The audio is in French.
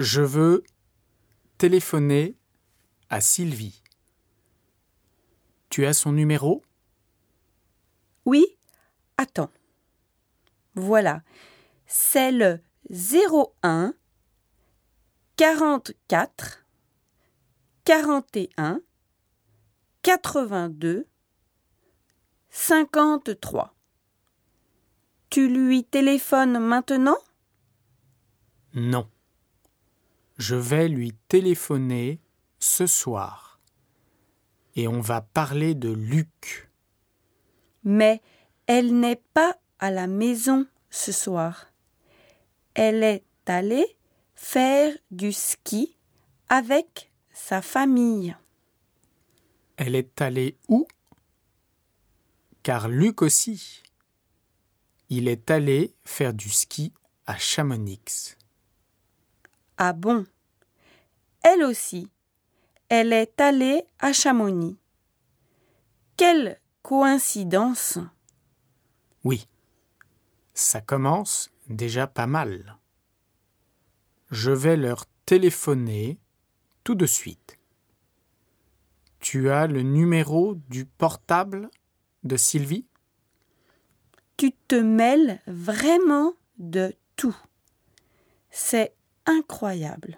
Je veux téléphoner à Sylvie. Tu as son numéro? Oui, attends. Voilà, c'est le 01 44 41 82 53. Tu lui téléphones maintenant? Non. Je vais lui téléphoner ce soir. Et on va parler de Luc. Mais elle n'est pas à la maison ce soir. Elle est allée faire du ski avec sa famille. Elle est allée où? Car Luc aussi. Il est allé faire du ski à Chamonix. Ah bon? Elle aussi. Elle est allée à Chamonix. Quelle coïncidence Oui. Ça commence déjà pas mal. Je vais leur téléphoner tout de suite. Tu as le numéro du portable de Sylvie? Tu te mêles vraiment de tout. C'est incroyable.